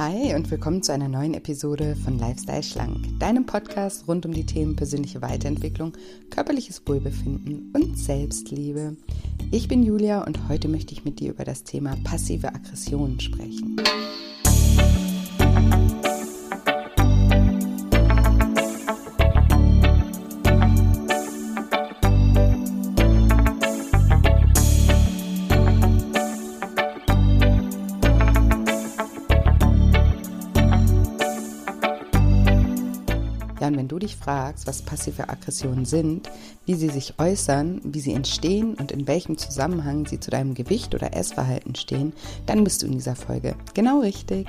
Hi und willkommen zu einer neuen Episode von Lifestyle Schlank, deinem Podcast rund um die Themen persönliche Weiterentwicklung, körperliches Wohlbefinden und Selbstliebe. Ich bin Julia und heute möchte ich mit dir über das Thema passive Aggression sprechen. Fragst, was passive Aggressionen sind, wie sie sich äußern, wie sie entstehen und in welchem Zusammenhang sie zu deinem Gewicht oder Essverhalten stehen, dann bist du in dieser Folge genau richtig.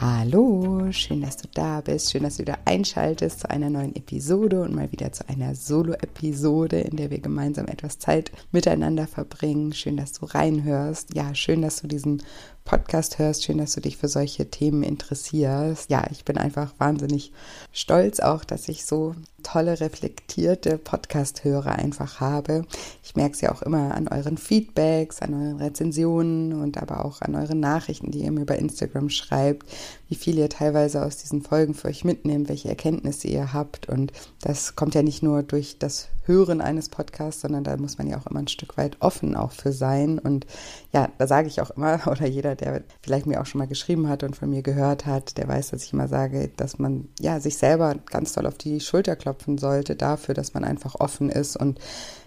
Hallo, schön, dass du da bist, schön, dass du wieder einschaltest zu einer neuen Episode und mal wieder zu einer Solo-Episode, in der wir gemeinsam etwas Zeit miteinander verbringen. Schön, dass du reinhörst. Ja, schön, dass du diesen Podcast hörst. Schön, dass du dich für solche Themen interessierst. Ja, ich bin einfach wahnsinnig stolz auch, dass ich so tolle, reflektierte Podcast-Hörer einfach habe. Ich merke es ja auch immer an euren Feedbacks, an euren Rezensionen und aber auch an euren Nachrichten, die ihr mir bei Instagram schreibt, wie viel ihr teilweise aus diesen Folgen für euch mitnehmt, welche Erkenntnisse ihr habt. Und das kommt ja nicht nur durch das Hören eines Podcasts, sondern da muss man ja auch immer ein Stück weit offen auch für sein. Und ja, da sage ich auch immer, oder jeder, der vielleicht mir auch schon mal geschrieben hat und von mir gehört hat, der weiß, dass ich immer sage, dass man ja sich selber ganz toll auf die Schulter klopfen sollte dafür, dass man einfach offen ist und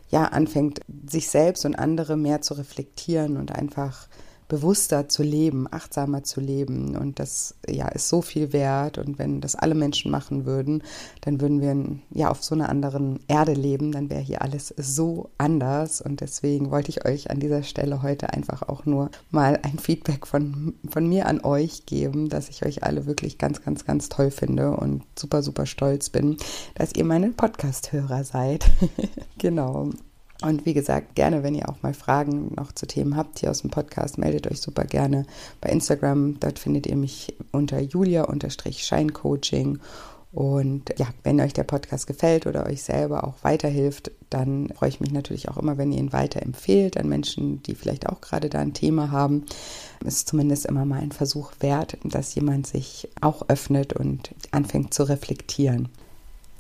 ja anfängt, sich selbst und andere mehr zu reflektieren und einfach bewusster zu leben, achtsamer zu leben. Und das ja ist so viel wert. Und wenn das alle Menschen machen würden, dann würden wir ja auf so einer anderen Erde leben. Dann wäre hier alles so anders. Und deswegen wollte ich euch an dieser Stelle heute einfach auch nur mal ein Feedback von, von mir an euch geben, dass ich euch alle wirklich ganz, ganz, ganz toll finde und super, super stolz bin, dass ihr meine Podcast-Hörer seid. genau. Und wie gesagt, gerne, wenn ihr auch mal Fragen noch zu Themen habt hier aus dem Podcast, meldet euch super gerne bei Instagram. Dort findet ihr mich unter julia-scheincoaching. Und ja, wenn euch der Podcast gefällt oder euch selber auch weiterhilft, dann freue ich mich natürlich auch immer, wenn ihr ihn weiterempfehlt an Menschen, die vielleicht auch gerade da ein Thema haben. Es ist zumindest immer mal ein Versuch wert, dass jemand sich auch öffnet und anfängt zu reflektieren.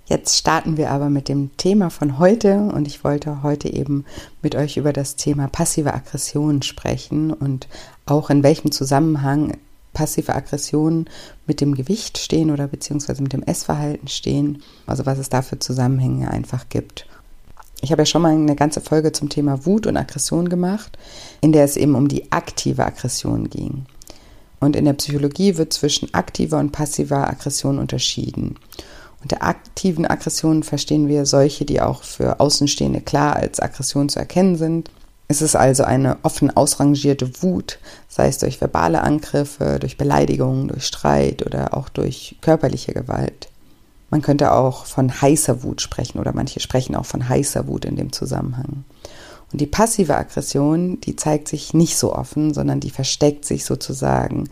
Jetzt starten wir aber mit dem Thema von heute und ich wollte heute eben mit euch über das Thema passive Aggression sprechen und auch in welchem Zusammenhang passive Aggressionen mit dem Gewicht stehen oder beziehungsweise mit dem Essverhalten stehen, also was es da für Zusammenhänge einfach gibt. Ich habe ja schon mal eine ganze Folge zum Thema Wut und Aggression gemacht, in der es eben um die aktive Aggression ging. Und in der Psychologie wird zwischen aktiver und passiver Aggression unterschieden. Unter aktiven Aggressionen verstehen wir solche, die auch für Außenstehende klar als Aggression zu erkennen sind. Es ist also eine offen ausrangierte Wut, sei es durch verbale Angriffe, durch Beleidigungen, durch Streit oder auch durch körperliche Gewalt. Man könnte auch von heißer Wut sprechen oder manche sprechen auch von heißer Wut in dem Zusammenhang. Und die passive Aggression, die zeigt sich nicht so offen, sondern die versteckt sich sozusagen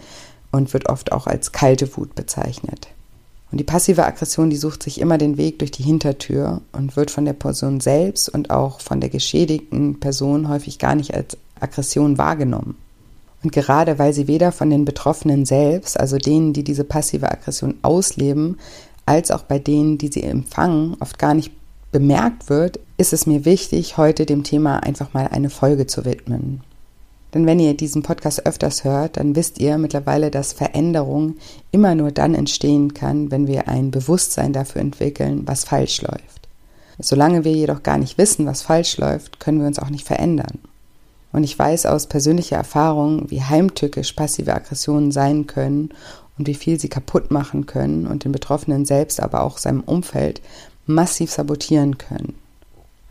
und wird oft auch als kalte Wut bezeichnet. Und die passive Aggression, die sucht sich immer den Weg durch die Hintertür und wird von der Person selbst und auch von der geschädigten Person häufig gar nicht als Aggression wahrgenommen. Und gerade weil sie weder von den Betroffenen selbst, also denen, die diese passive Aggression ausleben, als auch bei denen, die sie empfangen, oft gar nicht bemerkt wird, ist es mir wichtig, heute dem Thema einfach mal eine Folge zu widmen. Denn wenn ihr diesen Podcast öfters hört, dann wisst ihr mittlerweile, dass Veränderung immer nur dann entstehen kann, wenn wir ein Bewusstsein dafür entwickeln, was falsch läuft. Solange wir jedoch gar nicht wissen, was falsch läuft, können wir uns auch nicht verändern. Und ich weiß aus persönlicher Erfahrung, wie heimtückisch passive Aggressionen sein können und wie viel sie kaputt machen können und den Betroffenen selbst, aber auch seinem Umfeld massiv sabotieren können.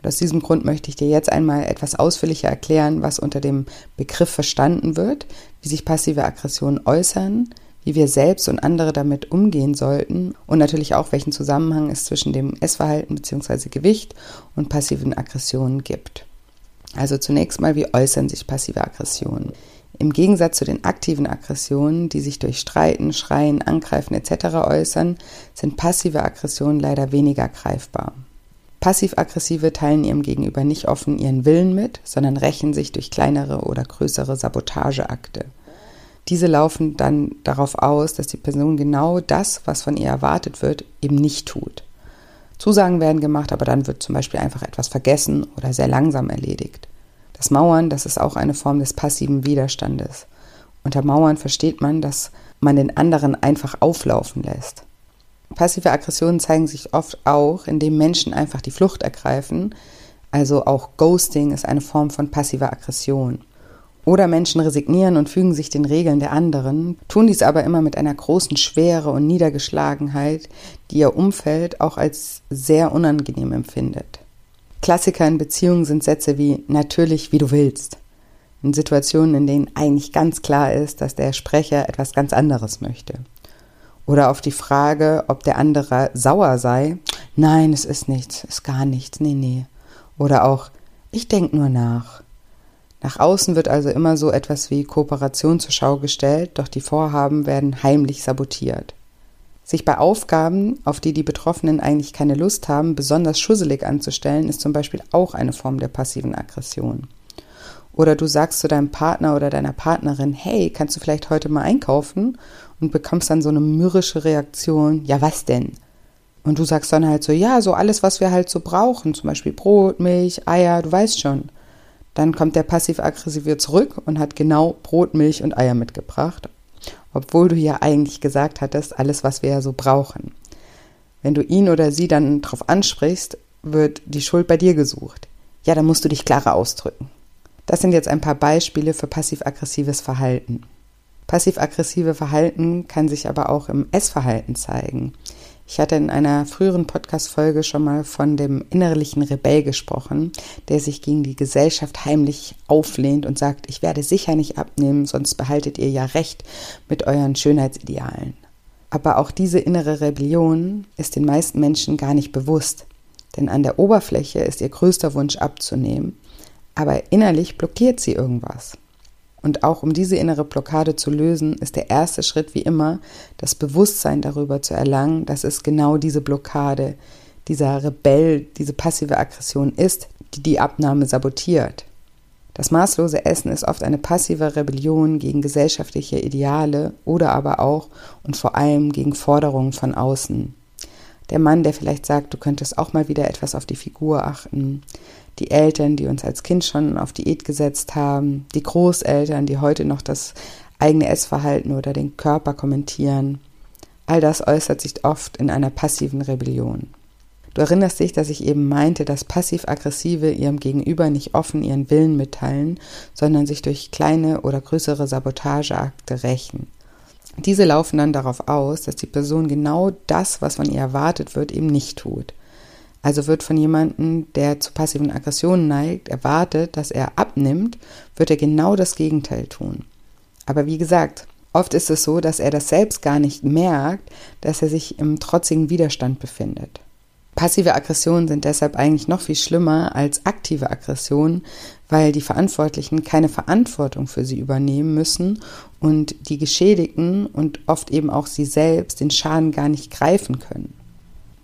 Und aus diesem Grund möchte ich dir jetzt einmal etwas ausführlicher erklären, was unter dem Begriff verstanden wird, wie sich passive Aggressionen äußern, wie wir selbst und andere damit umgehen sollten und natürlich auch, welchen Zusammenhang es zwischen dem Essverhalten bzw. Gewicht und passiven Aggressionen gibt. Also zunächst mal, wie äußern sich passive Aggressionen? Im Gegensatz zu den aktiven Aggressionen, die sich durch Streiten, Schreien, Angreifen etc. äußern, sind passive Aggressionen leider weniger greifbar. Passiv-Aggressive teilen ihrem Gegenüber nicht offen ihren Willen mit, sondern rächen sich durch kleinere oder größere Sabotageakte. Diese laufen dann darauf aus, dass die Person genau das, was von ihr erwartet wird, eben nicht tut. Zusagen werden gemacht, aber dann wird zum Beispiel einfach etwas vergessen oder sehr langsam erledigt. Das Mauern, das ist auch eine Form des passiven Widerstandes. Unter Mauern versteht man, dass man den anderen einfach auflaufen lässt. Passive Aggressionen zeigen sich oft auch, indem Menschen einfach die Flucht ergreifen. Also auch Ghosting ist eine Form von passiver Aggression. Oder Menschen resignieren und fügen sich den Regeln der anderen, tun dies aber immer mit einer großen Schwere und Niedergeschlagenheit, die ihr Umfeld auch als sehr unangenehm empfindet. Klassiker in Beziehungen sind Sätze wie natürlich, wie du willst. In Situationen, in denen eigentlich ganz klar ist, dass der Sprecher etwas ganz anderes möchte. Oder auf die Frage, ob der andere sauer sei. Nein, es ist nichts, es ist gar nichts, nee, nee. Oder auch, ich denke nur nach. Nach außen wird also immer so etwas wie Kooperation zur Schau gestellt, doch die Vorhaben werden heimlich sabotiert. Sich bei Aufgaben, auf die die Betroffenen eigentlich keine Lust haben, besonders schusselig anzustellen, ist zum Beispiel auch eine Form der passiven Aggression. Oder du sagst zu deinem Partner oder deiner Partnerin, hey, kannst du vielleicht heute mal einkaufen? Und bekommst dann so eine mürrische Reaktion, ja, was denn? Und du sagst dann halt so, ja, so alles, was wir halt so brauchen, zum Beispiel Brot, Milch, Eier, du weißt schon. Dann kommt der passiv-aggressive zurück und hat genau Brot, Milch und Eier mitgebracht, obwohl du ja eigentlich gesagt hattest, alles, was wir ja so brauchen. Wenn du ihn oder sie dann darauf ansprichst, wird die Schuld bei dir gesucht. Ja, dann musst du dich klarer ausdrücken. Das sind jetzt ein paar Beispiele für passiv-aggressives Verhalten. Passiv-aggressive Verhalten kann sich aber auch im Essverhalten zeigen. Ich hatte in einer früheren Podcast-Folge schon mal von dem innerlichen Rebell gesprochen, der sich gegen die Gesellschaft heimlich auflehnt und sagt, ich werde sicher nicht abnehmen, sonst behaltet ihr ja recht mit euren Schönheitsidealen. Aber auch diese innere Rebellion ist den meisten Menschen gar nicht bewusst, denn an der Oberfläche ist ihr größter Wunsch abzunehmen, aber innerlich blockiert sie irgendwas. Und auch um diese innere Blockade zu lösen, ist der erste Schritt wie immer, das Bewusstsein darüber zu erlangen, dass es genau diese Blockade, dieser Rebell, diese passive Aggression ist, die die Abnahme sabotiert. Das maßlose Essen ist oft eine passive Rebellion gegen gesellschaftliche Ideale oder aber auch und vor allem gegen Forderungen von außen. Der Mann, der vielleicht sagt, du könntest auch mal wieder etwas auf die Figur achten die Eltern, die uns als Kind schon auf Diät gesetzt haben, die Großeltern, die heute noch das eigene Essverhalten oder den Körper kommentieren. All das äußert sich oft in einer passiven Rebellion. Du erinnerst dich, dass ich eben meinte, dass passiv-aggressive ihrem Gegenüber nicht offen ihren Willen mitteilen, sondern sich durch kleine oder größere Sabotageakte rächen. Diese laufen dann darauf aus, dass die Person genau das, was von ihr erwartet wird, eben nicht tut. Also wird von jemandem, der zu passiven Aggressionen neigt, erwartet, dass er abnimmt, wird er genau das Gegenteil tun. Aber wie gesagt, oft ist es so, dass er das selbst gar nicht merkt, dass er sich im trotzigen Widerstand befindet. Passive Aggressionen sind deshalb eigentlich noch viel schlimmer als aktive Aggressionen, weil die Verantwortlichen keine Verantwortung für sie übernehmen müssen und die Geschädigten und oft eben auch sie selbst den Schaden gar nicht greifen können.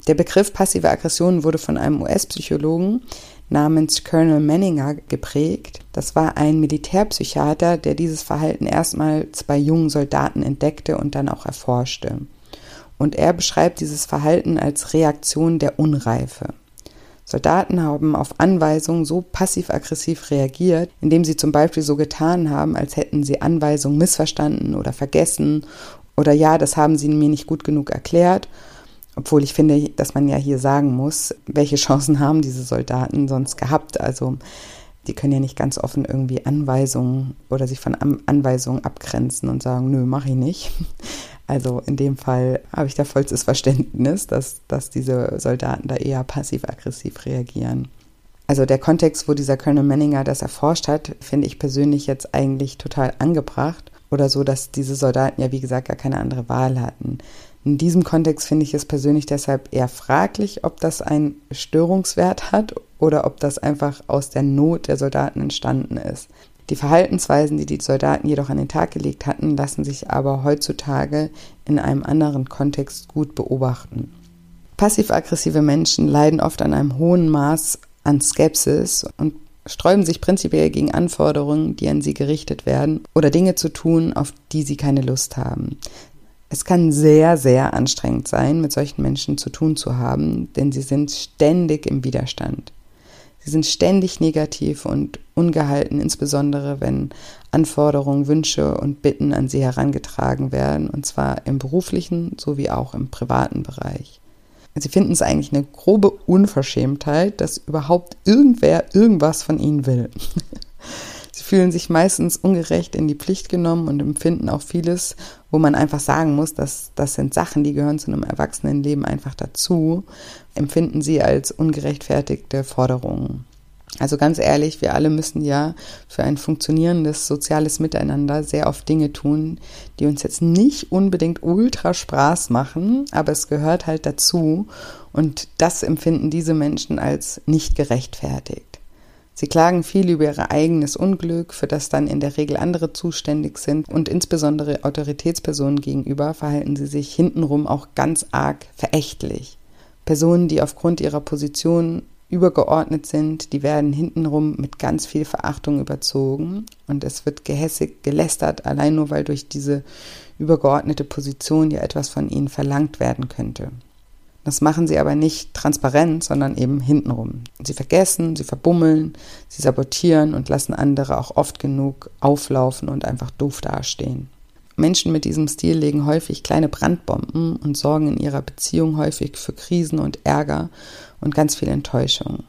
Der Begriff passive Aggression wurde von einem US-Psychologen namens Colonel Manninger geprägt. Das war ein Militärpsychiater, der dieses Verhalten erstmals bei jungen Soldaten entdeckte und dann auch erforschte. Und er beschreibt dieses Verhalten als Reaktion der Unreife. Soldaten haben auf Anweisungen so passiv-aggressiv reagiert, indem sie zum Beispiel so getan haben, als hätten sie Anweisungen missverstanden oder vergessen oder ja, das haben sie mir nicht gut genug erklärt obwohl ich finde, dass man ja hier sagen muss, welche Chancen haben diese Soldaten sonst gehabt. Also die können ja nicht ganz offen irgendwie Anweisungen oder sich von Anweisungen abgrenzen und sagen, nö, mache ich nicht. Also in dem Fall habe ich da vollstes Verständnis, dass, dass diese Soldaten da eher passiv-aggressiv reagieren. Also der Kontext, wo dieser Colonel Manninger das erforscht hat, finde ich persönlich jetzt eigentlich total angebracht oder so, dass diese Soldaten ja wie gesagt gar keine andere Wahl hatten. In diesem Kontext finde ich es persönlich deshalb eher fraglich, ob das einen Störungswert hat oder ob das einfach aus der Not der Soldaten entstanden ist. Die Verhaltensweisen, die die Soldaten jedoch an den Tag gelegt hatten, lassen sich aber heutzutage in einem anderen Kontext gut beobachten. Passiv-aggressive Menschen leiden oft an einem hohen Maß an Skepsis und sträuben sich prinzipiell gegen Anforderungen, die an sie gerichtet werden, oder Dinge zu tun, auf die sie keine Lust haben. Es kann sehr, sehr anstrengend sein, mit solchen Menschen zu tun zu haben, denn sie sind ständig im Widerstand. Sie sind ständig negativ und ungehalten, insbesondere wenn Anforderungen, Wünsche und Bitten an sie herangetragen werden, und zwar im beruflichen sowie auch im privaten Bereich. Sie finden es eigentlich eine grobe Unverschämtheit, dass überhaupt irgendwer irgendwas von ihnen will. Sie fühlen sich meistens ungerecht in die Pflicht genommen und empfinden auch vieles, wo man einfach sagen muss, dass das sind Sachen, die gehören zu einem Erwachsenenleben einfach dazu, empfinden sie als ungerechtfertigte Forderungen. Also ganz ehrlich, wir alle müssen ja für ein funktionierendes soziales Miteinander sehr oft Dinge tun, die uns jetzt nicht unbedingt ultra Spaß machen, aber es gehört halt dazu und das empfinden diese Menschen als nicht gerechtfertigt. Sie klagen viel über ihr eigenes Unglück, für das dann in der Regel andere zuständig sind und insbesondere Autoritätspersonen gegenüber verhalten sie sich hintenrum auch ganz arg verächtlich. Personen, die aufgrund ihrer Position übergeordnet sind, die werden hintenrum mit ganz viel Verachtung überzogen und es wird gehässig gelästert, allein nur weil durch diese übergeordnete Position ja etwas von ihnen verlangt werden könnte. Das machen sie aber nicht transparent, sondern eben hintenrum. Sie vergessen, sie verbummeln, sie sabotieren und lassen andere auch oft genug auflaufen und einfach doof dastehen. Menschen mit diesem Stil legen häufig kleine Brandbomben und sorgen in ihrer Beziehung häufig für Krisen und Ärger und ganz viel Enttäuschung.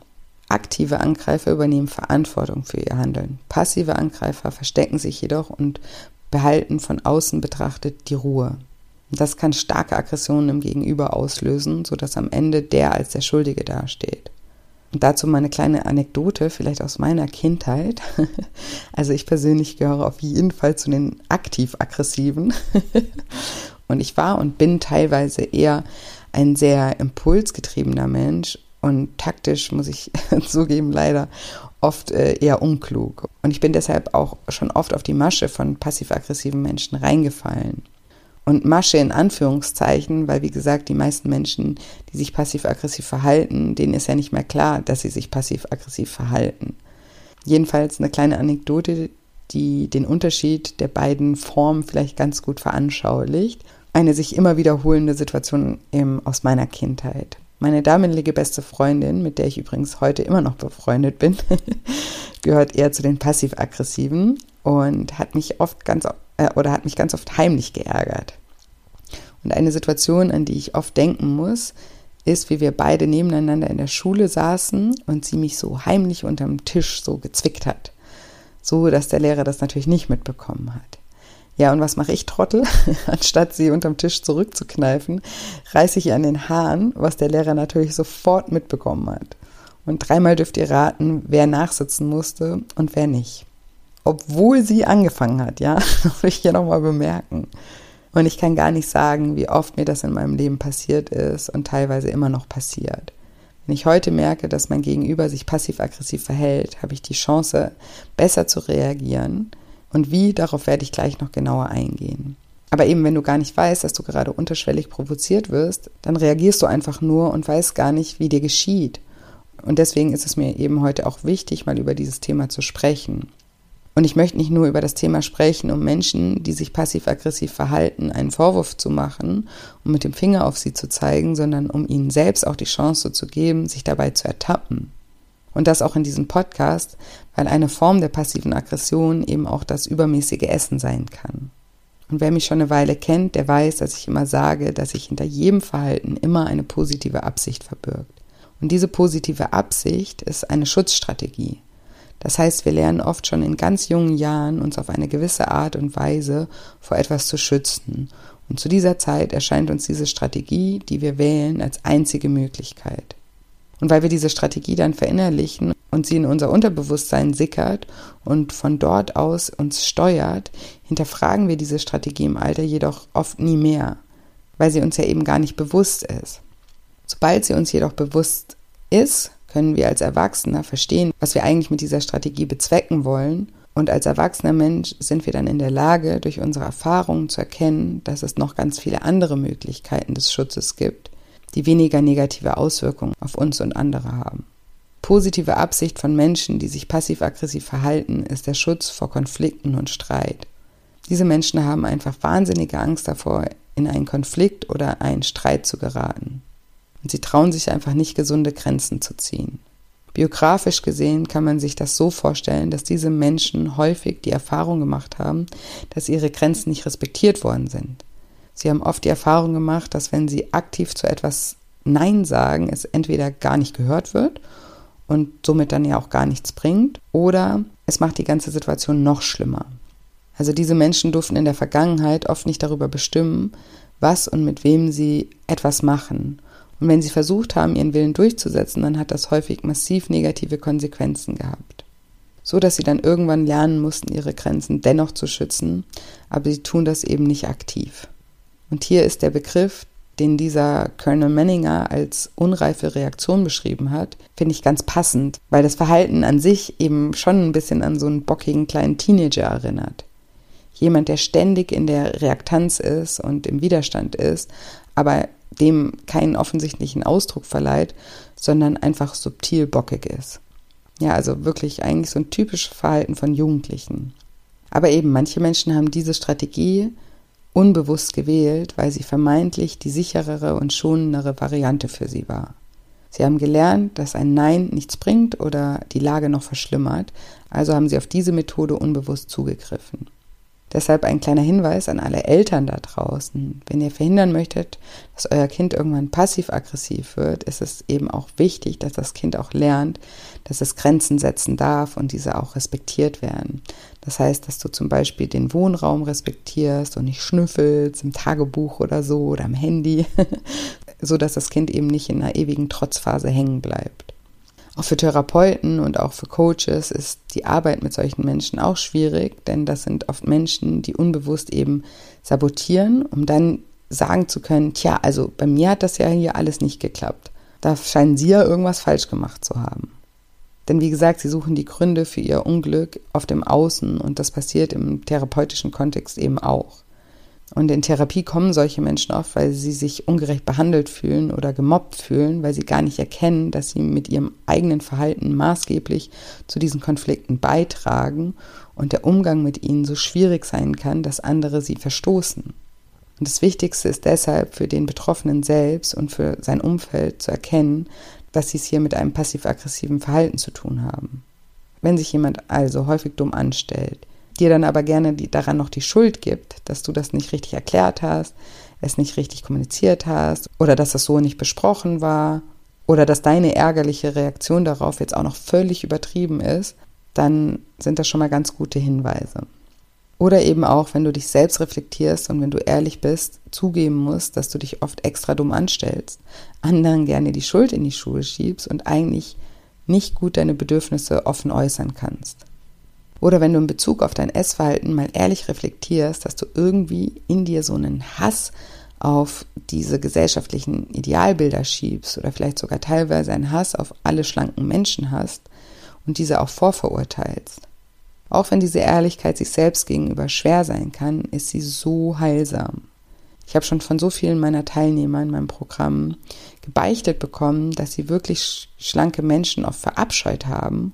Aktive Angreifer übernehmen Verantwortung für ihr Handeln. Passive Angreifer verstecken sich jedoch und behalten von außen betrachtet die Ruhe. Das kann starke Aggressionen im Gegenüber auslösen, sodass am Ende der als der Schuldige dasteht. Und dazu mal eine kleine Anekdote, vielleicht aus meiner Kindheit. Also ich persönlich gehöre auf jeden Fall zu den aktiv-aggressiven. Und ich war und bin teilweise eher ein sehr impulsgetriebener Mensch und taktisch, muss ich zugeben, leider oft äh, eher unklug. Und ich bin deshalb auch schon oft auf die Masche von passiv-aggressiven Menschen reingefallen. Und Masche in Anführungszeichen, weil wie gesagt, die meisten Menschen, die sich passiv-aggressiv verhalten, denen ist ja nicht mehr klar, dass sie sich passiv-aggressiv verhalten. Jedenfalls eine kleine Anekdote, die den Unterschied der beiden Formen vielleicht ganz gut veranschaulicht. Eine sich immer wiederholende Situation im, aus meiner Kindheit. Meine damalige beste Freundin, mit der ich übrigens heute immer noch befreundet bin, gehört eher zu den passiv-aggressiven und hat mich oft ganz äh, oder hat mich ganz oft heimlich geärgert. Und eine Situation, an die ich oft denken muss, ist, wie wir beide nebeneinander in der Schule saßen und sie mich so heimlich unterm Tisch so gezwickt hat. So, dass der Lehrer das natürlich nicht mitbekommen hat. Ja, und was mache ich, Trottel? Anstatt sie unterm Tisch zurückzukneifen, reiße ich ihr an den Haaren, was der Lehrer natürlich sofort mitbekommen hat. Und dreimal dürft ihr raten, wer nachsitzen musste und wer nicht obwohl sie angefangen hat, ja, will ich hier nochmal bemerken. Und ich kann gar nicht sagen, wie oft mir das in meinem Leben passiert ist und teilweise immer noch passiert. Wenn ich heute merke, dass mein Gegenüber sich passiv-aggressiv verhält, habe ich die Chance, besser zu reagieren. Und wie, darauf werde ich gleich noch genauer eingehen. Aber eben, wenn du gar nicht weißt, dass du gerade unterschwellig provoziert wirst, dann reagierst du einfach nur und weißt gar nicht, wie dir geschieht. Und deswegen ist es mir eben heute auch wichtig, mal über dieses Thema zu sprechen. Und ich möchte nicht nur über das Thema sprechen, um Menschen, die sich passiv-aggressiv verhalten, einen Vorwurf zu machen und mit dem Finger auf sie zu zeigen, sondern um ihnen selbst auch die Chance zu geben, sich dabei zu ertappen. Und das auch in diesem Podcast, weil eine Form der passiven Aggression eben auch das übermäßige Essen sein kann. Und wer mich schon eine Weile kennt, der weiß, dass ich immer sage, dass sich hinter jedem Verhalten immer eine positive Absicht verbirgt. Und diese positive Absicht ist eine Schutzstrategie. Das heißt, wir lernen oft schon in ganz jungen Jahren, uns auf eine gewisse Art und Weise vor etwas zu schützen. Und zu dieser Zeit erscheint uns diese Strategie, die wir wählen, als einzige Möglichkeit. Und weil wir diese Strategie dann verinnerlichen und sie in unser Unterbewusstsein sickert und von dort aus uns steuert, hinterfragen wir diese Strategie im Alter jedoch oft nie mehr, weil sie uns ja eben gar nicht bewusst ist. Sobald sie uns jedoch bewusst ist, können wir als Erwachsener verstehen, was wir eigentlich mit dieser Strategie bezwecken wollen. Und als erwachsener Mensch sind wir dann in der Lage, durch unsere Erfahrungen zu erkennen, dass es noch ganz viele andere Möglichkeiten des Schutzes gibt, die weniger negative Auswirkungen auf uns und andere haben. positive Absicht von Menschen, die sich passiv-aggressiv verhalten, ist der Schutz vor Konflikten und Streit. Diese Menschen haben einfach wahnsinnige Angst davor, in einen Konflikt oder einen Streit zu geraten. Und sie trauen sich einfach nicht, gesunde Grenzen zu ziehen. Biografisch gesehen kann man sich das so vorstellen, dass diese Menschen häufig die Erfahrung gemacht haben, dass ihre Grenzen nicht respektiert worden sind. Sie haben oft die Erfahrung gemacht, dass wenn sie aktiv zu etwas Nein sagen, es entweder gar nicht gehört wird und somit dann ja auch gar nichts bringt, oder es macht die ganze Situation noch schlimmer. Also diese Menschen durften in der Vergangenheit oft nicht darüber bestimmen, was und mit wem sie etwas machen. Und wenn sie versucht haben, ihren Willen durchzusetzen, dann hat das häufig massiv negative Konsequenzen gehabt. So dass sie dann irgendwann lernen mussten, ihre Grenzen dennoch zu schützen, aber sie tun das eben nicht aktiv. Und hier ist der Begriff, den dieser Colonel Manninger als unreife Reaktion beschrieben hat, finde ich ganz passend, weil das Verhalten an sich eben schon ein bisschen an so einen bockigen kleinen Teenager erinnert. Jemand, der ständig in der Reaktanz ist und im Widerstand ist, aber dem keinen offensichtlichen Ausdruck verleiht, sondern einfach subtil bockig ist. Ja, also wirklich eigentlich so ein typisches Verhalten von Jugendlichen. Aber eben, manche Menschen haben diese Strategie unbewusst gewählt, weil sie vermeintlich die sicherere und schonendere Variante für sie war. Sie haben gelernt, dass ein Nein nichts bringt oder die Lage noch verschlimmert, also haben sie auf diese Methode unbewusst zugegriffen. Deshalb ein kleiner Hinweis an alle Eltern da draußen. Wenn ihr verhindern möchtet, dass euer Kind irgendwann passiv-aggressiv wird, ist es eben auch wichtig, dass das Kind auch lernt, dass es Grenzen setzen darf und diese auch respektiert werden. Das heißt, dass du zum Beispiel den Wohnraum respektierst und nicht schnüffelst im Tagebuch oder so oder am Handy, so dass das Kind eben nicht in einer ewigen Trotzphase hängen bleibt. Auch für Therapeuten und auch für Coaches ist die Arbeit mit solchen Menschen auch schwierig, denn das sind oft Menschen, die unbewusst eben sabotieren, um dann sagen zu können, tja, also bei mir hat das ja hier alles nicht geklappt. Da scheinen sie ja irgendwas falsch gemacht zu haben. Denn wie gesagt, sie suchen die Gründe für ihr Unglück auf dem Außen und das passiert im therapeutischen Kontext eben auch. Und in Therapie kommen solche Menschen oft, weil sie sich ungerecht behandelt fühlen oder gemobbt fühlen, weil sie gar nicht erkennen, dass sie mit ihrem eigenen Verhalten maßgeblich zu diesen Konflikten beitragen und der Umgang mit ihnen so schwierig sein kann, dass andere sie verstoßen. Und das Wichtigste ist deshalb für den Betroffenen selbst und für sein Umfeld zu erkennen, dass sie es hier mit einem passiv-aggressiven Verhalten zu tun haben. Wenn sich jemand also häufig dumm anstellt, dir dann aber gerne die, daran noch die Schuld gibt, dass du das nicht richtig erklärt hast, es nicht richtig kommuniziert hast oder dass das so nicht besprochen war oder dass deine ärgerliche Reaktion darauf jetzt auch noch völlig übertrieben ist, dann sind das schon mal ganz gute Hinweise. Oder eben auch, wenn du dich selbst reflektierst und wenn du ehrlich bist, zugeben musst, dass du dich oft extra dumm anstellst, anderen gerne die Schuld in die Schuhe schiebst und eigentlich nicht gut deine Bedürfnisse offen äußern kannst. Oder wenn du in Bezug auf dein Essverhalten mal ehrlich reflektierst, dass du irgendwie in dir so einen Hass auf diese gesellschaftlichen Idealbilder schiebst oder vielleicht sogar teilweise einen Hass auf alle schlanken Menschen hast und diese auch vorverurteilst. Auch wenn diese Ehrlichkeit sich selbst gegenüber schwer sein kann, ist sie so heilsam. Ich habe schon von so vielen meiner Teilnehmer in meinem Programm gebeichtet bekommen, dass sie wirklich schlanke Menschen oft verabscheut haben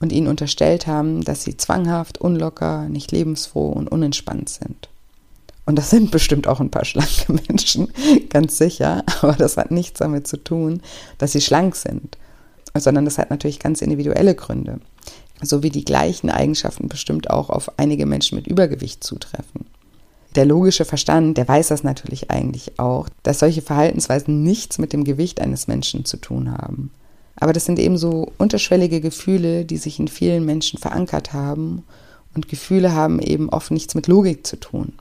und ihnen unterstellt haben, dass sie zwanghaft, unlocker, nicht lebensfroh und unentspannt sind. Und das sind bestimmt auch ein paar schlanke Menschen, ganz sicher, aber das hat nichts damit zu tun, dass sie schlank sind, sondern das hat natürlich ganz individuelle Gründe, so wie die gleichen Eigenschaften bestimmt auch auf einige Menschen mit Übergewicht zutreffen. Der logische Verstand, der weiß das natürlich eigentlich auch, dass solche Verhaltensweisen nichts mit dem Gewicht eines Menschen zu tun haben. Aber das sind eben so unterschwellige Gefühle, die sich in vielen Menschen verankert haben. Und Gefühle haben eben oft nichts mit Logik zu tun.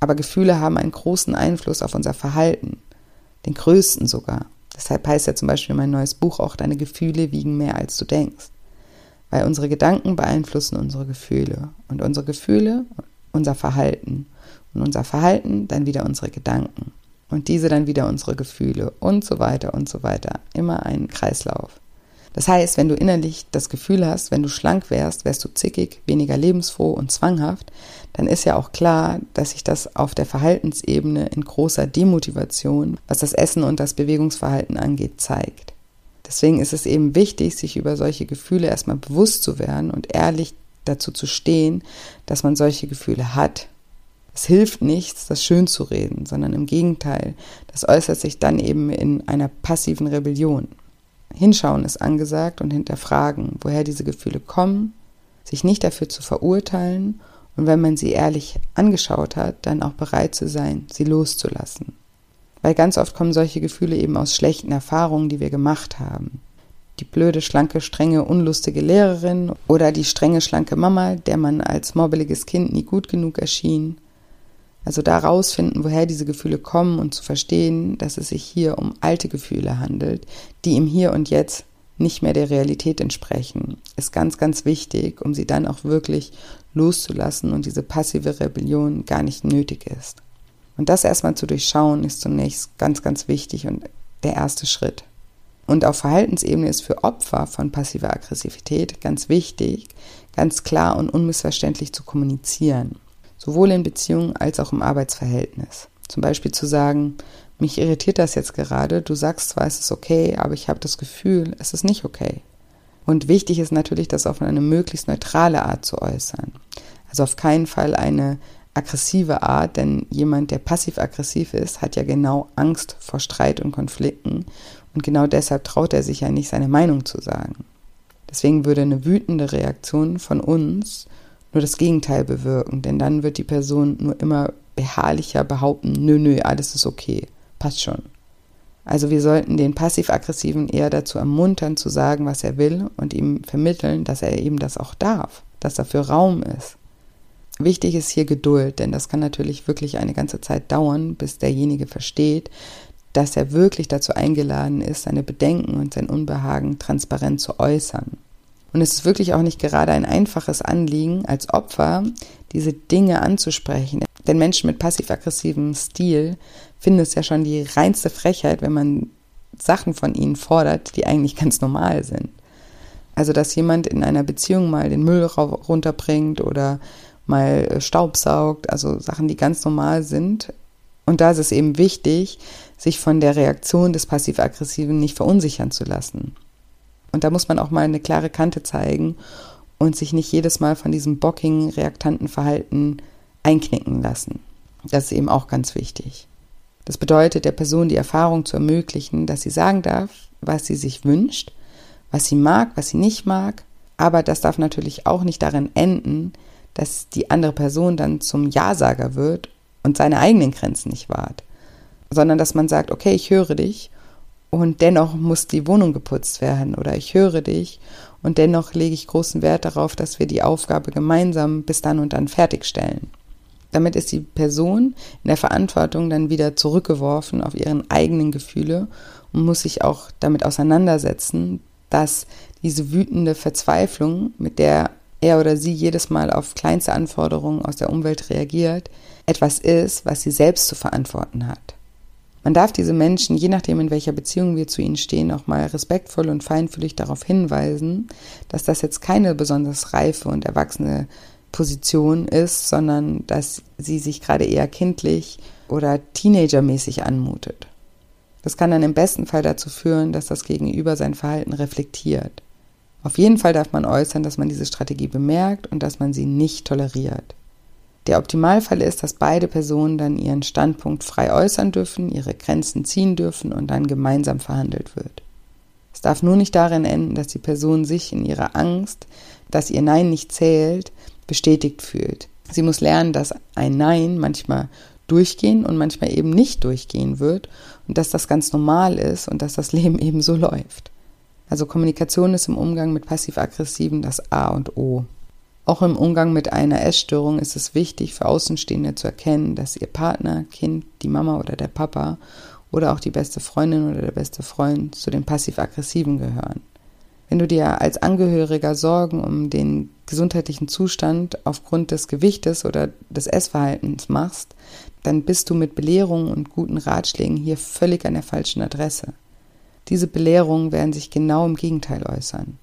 Aber Gefühle haben einen großen Einfluss auf unser Verhalten. Den größten sogar. Deshalb heißt ja zum Beispiel mein neues Buch auch, deine Gefühle wiegen mehr als du denkst. Weil unsere Gedanken beeinflussen unsere Gefühle. Und unsere Gefühle unser Verhalten. Und unser Verhalten dann wieder unsere Gedanken und diese dann wieder unsere Gefühle und so weiter und so weiter. Immer ein Kreislauf. Das heißt, wenn du innerlich das Gefühl hast, wenn du schlank wärst, wärst du zickig, weniger lebensfroh und zwanghaft, dann ist ja auch klar, dass sich das auf der Verhaltensebene in großer Demotivation, was das Essen und das Bewegungsverhalten angeht, zeigt. Deswegen ist es eben wichtig, sich über solche Gefühle erstmal bewusst zu werden und ehrlich dazu zu stehen, dass man solche Gefühle hat. Es hilft nichts, das schön zu reden, sondern im Gegenteil, das äußert sich dann eben in einer passiven Rebellion. Hinschauen ist angesagt und hinterfragen, woher diese Gefühle kommen, sich nicht dafür zu verurteilen und wenn man sie ehrlich angeschaut hat, dann auch bereit zu sein, sie loszulassen. Weil ganz oft kommen solche Gefühle eben aus schlechten Erfahrungen, die wir gemacht haben. Die blöde, schlanke, strenge, unlustige Lehrerin oder die strenge, schlanke Mama, der man als mobbeliges Kind nie gut genug erschien. Also da rausfinden, woher diese Gefühle kommen und zu verstehen, dass es sich hier um alte Gefühle handelt, die im Hier und Jetzt nicht mehr der Realität entsprechen, ist ganz, ganz wichtig, um sie dann auch wirklich loszulassen und diese passive Rebellion gar nicht nötig ist. Und das erstmal zu durchschauen, ist zunächst ganz, ganz wichtig und der erste Schritt. Und auf Verhaltensebene ist für Opfer von passiver Aggressivität ganz wichtig, ganz klar und unmissverständlich zu kommunizieren, sowohl in Beziehungen als auch im Arbeitsverhältnis. Zum Beispiel zu sagen, mich irritiert das jetzt gerade, du sagst zwar, es ist okay, aber ich habe das Gefühl, es ist nicht okay. Und wichtig ist natürlich, das auf eine möglichst neutrale Art zu äußern. Also auf keinen Fall eine aggressive Art, denn jemand, der passiv-aggressiv ist, hat ja genau Angst vor Streit und Konflikten und genau deshalb traut er sich ja nicht, seine Meinung zu sagen. Deswegen würde eine wütende Reaktion von uns nur das Gegenteil bewirken, denn dann wird die Person nur immer beharrlicher behaupten, nö, nö, alles ist okay, passt schon. Also wir sollten den passiv-aggressiven eher dazu ermuntern, zu sagen, was er will und ihm vermitteln, dass er eben das auch darf, dass dafür Raum ist. Wichtig ist hier Geduld, denn das kann natürlich wirklich eine ganze Zeit dauern, bis derjenige versteht, dass er wirklich dazu eingeladen ist, seine Bedenken und sein Unbehagen transparent zu äußern. Und es ist wirklich auch nicht gerade ein einfaches Anliegen, als Opfer diese Dinge anzusprechen. Denn Menschen mit passiv-aggressivem Stil finden es ja schon die reinste Frechheit, wenn man Sachen von ihnen fordert, die eigentlich ganz normal sind. Also, dass jemand in einer Beziehung mal den Müll runterbringt oder mal äh, Staub saugt, also Sachen, die ganz normal sind. Und da ist es eben wichtig, sich von der Reaktion des passiv-aggressiven nicht verunsichern zu lassen. Und da muss man auch mal eine klare Kante zeigen und sich nicht jedes Mal von diesem bockigen, reaktanten Verhalten einknicken lassen. Das ist eben auch ganz wichtig. Das bedeutet, der Person die Erfahrung zu ermöglichen, dass sie sagen darf, was sie sich wünscht, was sie mag, was sie nicht mag, aber das darf natürlich auch nicht darin enden, dass die andere Person dann zum Ja-Sager wird und seine eigenen Grenzen nicht wahrt, sondern dass man sagt, okay, ich höre dich und dennoch muss die Wohnung geputzt werden oder ich höre dich und dennoch lege ich großen Wert darauf, dass wir die Aufgabe gemeinsam bis dann und dann fertigstellen. Damit ist die Person in der Verantwortung dann wieder zurückgeworfen auf ihren eigenen Gefühle und muss sich auch damit auseinandersetzen, dass diese wütende Verzweiflung, mit der er oder sie jedes Mal auf kleinste Anforderungen aus der Umwelt reagiert, etwas ist, was sie selbst zu verantworten hat. Man darf diese Menschen, je nachdem in welcher Beziehung wir zu ihnen stehen, auch mal respektvoll und feinfühlig darauf hinweisen, dass das jetzt keine besonders reife und erwachsene Position ist, sondern dass sie sich gerade eher kindlich oder teenagermäßig anmutet. Das kann dann im besten Fall dazu führen, dass das Gegenüber sein Verhalten reflektiert. Auf jeden Fall darf man äußern, dass man diese Strategie bemerkt und dass man sie nicht toleriert. Der Optimalfall ist, dass beide Personen dann ihren Standpunkt frei äußern dürfen, ihre Grenzen ziehen dürfen und dann gemeinsam verhandelt wird. Es darf nur nicht darin enden, dass die Person sich in ihrer Angst, dass ihr Nein nicht zählt, bestätigt fühlt. Sie muss lernen, dass ein Nein manchmal durchgehen und manchmal eben nicht durchgehen wird und dass das ganz normal ist und dass das Leben eben so läuft. Also Kommunikation ist im Umgang mit passiv-aggressiven das A und O. Auch im Umgang mit einer Essstörung ist es wichtig für Außenstehende zu erkennen, dass ihr Partner, Kind, die Mama oder der Papa oder auch die beste Freundin oder der beste Freund zu den passiv-aggressiven gehören. Wenn du dir als Angehöriger Sorgen um den gesundheitlichen Zustand aufgrund des Gewichtes oder des Essverhaltens machst, dann bist du mit Belehrungen und guten Ratschlägen hier völlig an der falschen Adresse. Diese Belehrungen werden sich genau im Gegenteil äußern.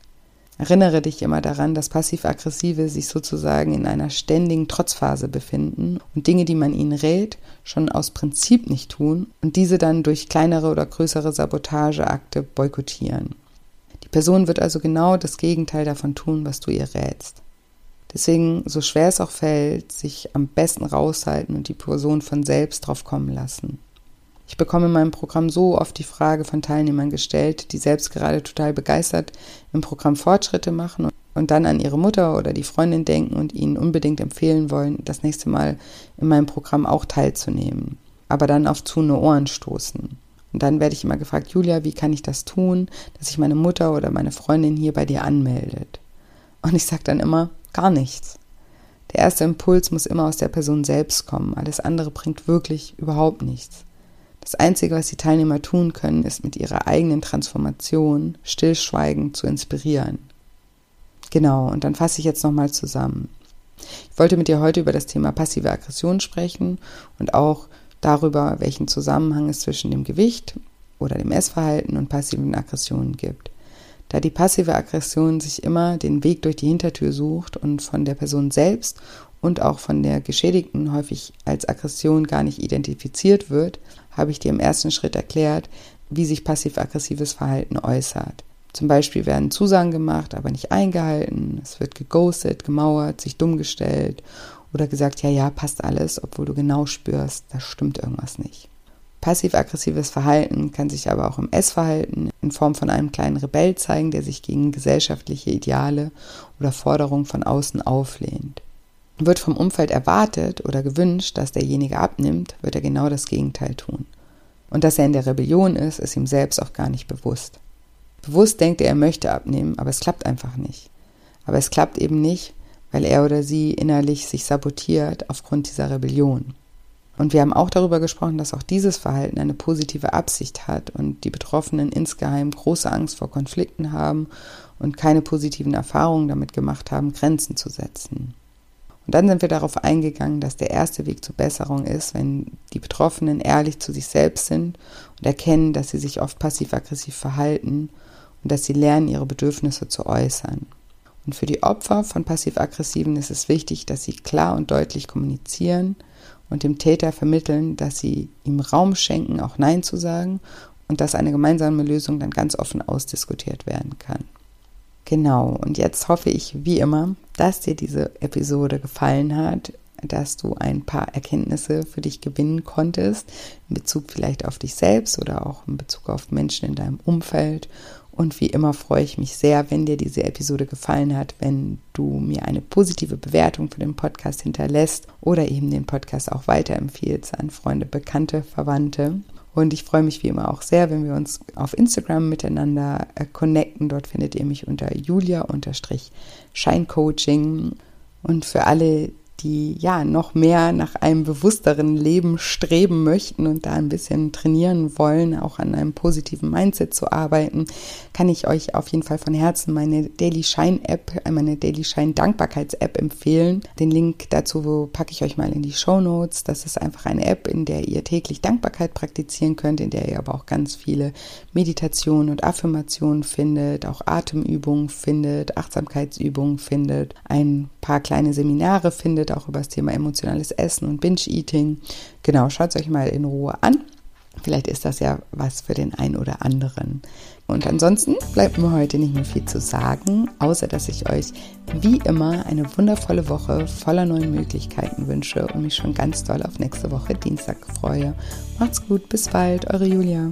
Erinnere dich immer daran, dass passiv-aggressive sich sozusagen in einer ständigen Trotzphase befinden und Dinge, die man ihnen rät, schon aus Prinzip nicht tun und diese dann durch kleinere oder größere Sabotageakte boykottieren. Die Person wird also genau das Gegenteil davon tun, was du ihr rätst. Deswegen, so schwer es auch fällt, sich am besten raushalten und die Person von selbst drauf kommen lassen. Ich bekomme in meinem Programm so oft die Frage von Teilnehmern gestellt, die selbst gerade total begeistert im Programm Fortschritte machen und dann an ihre Mutter oder die Freundin denken und ihnen unbedingt empfehlen wollen, das nächste Mal in meinem Programm auch teilzunehmen, aber dann auf zu Ohren stoßen. Und dann werde ich immer gefragt, Julia, wie kann ich das tun, dass sich meine Mutter oder meine Freundin hier bei dir anmeldet? Und ich sage dann immer, gar nichts. Der erste Impuls muss immer aus der Person selbst kommen. Alles andere bringt wirklich überhaupt nichts. Das Einzige, was die Teilnehmer tun können, ist mit ihrer eigenen Transformation stillschweigend zu inspirieren. Genau, und dann fasse ich jetzt nochmal zusammen. Ich wollte mit dir heute über das Thema passive Aggression sprechen und auch darüber, welchen Zusammenhang es zwischen dem Gewicht oder dem Essverhalten und passiven Aggressionen gibt. Da die passive Aggression sich immer den Weg durch die Hintertür sucht und von der Person selbst und auch von der Geschädigten häufig als Aggression gar nicht identifiziert wird, habe ich dir im ersten Schritt erklärt, wie sich passiv-aggressives Verhalten äußert. Zum Beispiel werden Zusagen gemacht, aber nicht eingehalten. Es wird geghostet, gemauert, sich dumm gestellt oder gesagt, ja, ja, passt alles, obwohl du genau spürst, da stimmt irgendwas nicht. Passiv-aggressives Verhalten kann sich aber auch im Essverhalten in Form von einem kleinen Rebell zeigen, der sich gegen gesellschaftliche Ideale oder Forderungen von außen auflehnt. Wird vom Umfeld erwartet oder gewünscht, dass derjenige abnimmt, wird er genau das Gegenteil tun. Und dass er in der Rebellion ist, ist ihm selbst auch gar nicht bewusst. Bewusst denkt er, er möchte abnehmen, aber es klappt einfach nicht. Aber es klappt eben nicht, weil er oder sie innerlich sich sabotiert aufgrund dieser Rebellion. Und wir haben auch darüber gesprochen, dass auch dieses Verhalten eine positive Absicht hat und die Betroffenen insgeheim große Angst vor Konflikten haben und keine positiven Erfahrungen damit gemacht haben, Grenzen zu setzen. Und dann sind wir darauf eingegangen, dass der erste Weg zur Besserung ist, wenn die Betroffenen ehrlich zu sich selbst sind und erkennen, dass sie sich oft passiv-aggressiv verhalten und dass sie lernen, ihre Bedürfnisse zu äußern. Und für die Opfer von passiv-aggressiven ist es wichtig, dass sie klar und deutlich kommunizieren und dem Täter vermitteln, dass sie ihm Raum schenken, auch Nein zu sagen und dass eine gemeinsame Lösung dann ganz offen ausdiskutiert werden kann. Genau, und jetzt hoffe ich wie immer, dass dir diese Episode gefallen hat, dass du ein paar Erkenntnisse für dich gewinnen konntest, in Bezug vielleicht auf dich selbst oder auch in Bezug auf Menschen in deinem Umfeld. Und wie immer freue ich mich sehr, wenn dir diese Episode gefallen hat, wenn du mir eine positive Bewertung für den Podcast hinterlässt oder eben den Podcast auch weiterempfiehlst an Freunde, Bekannte, Verwandte. Und ich freue mich wie immer auch sehr, wenn wir uns auf Instagram miteinander äh, connecten. Dort findet ihr mich unter julia-scheincoaching. Und für alle, die ja noch mehr nach einem bewussteren Leben streben möchten und da ein bisschen trainieren wollen, auch an einem positiven Mindset zu arbeiten, kann ich euch auf jeden Fall von Herzen meine Daily Shine App, äh, meine Daily Shine Dankbarkeits App empfehlen. Den Link dazu packe ich euch mal in die Show Notes. Das ist einfach eine App, in der ihr täglich Dankbarkeit praktizieren könnt, in der ihr aber auch ganz viele Meditationen und Affirmationen findet, auch Atemübungen findet, Achtsamkeitsübungen findet, ein paar kleine Seminare findet auch über das Thema emotionales Essen und Binge-Eating. Genau, schaut es euch mal in Ruhe an. Vielleicht ist das ja was für den einen oder anderen. Und ansonsten bleibt mir heute nicht mehr viel zu sagen, außer dass ich euch wie immer eine wundervolle Woche voller neuen Möglichkeiten wünsche und mich schon ganz doll auf nächste Woche Dienstag freue. Macht's gut, bis bald, eure Julia.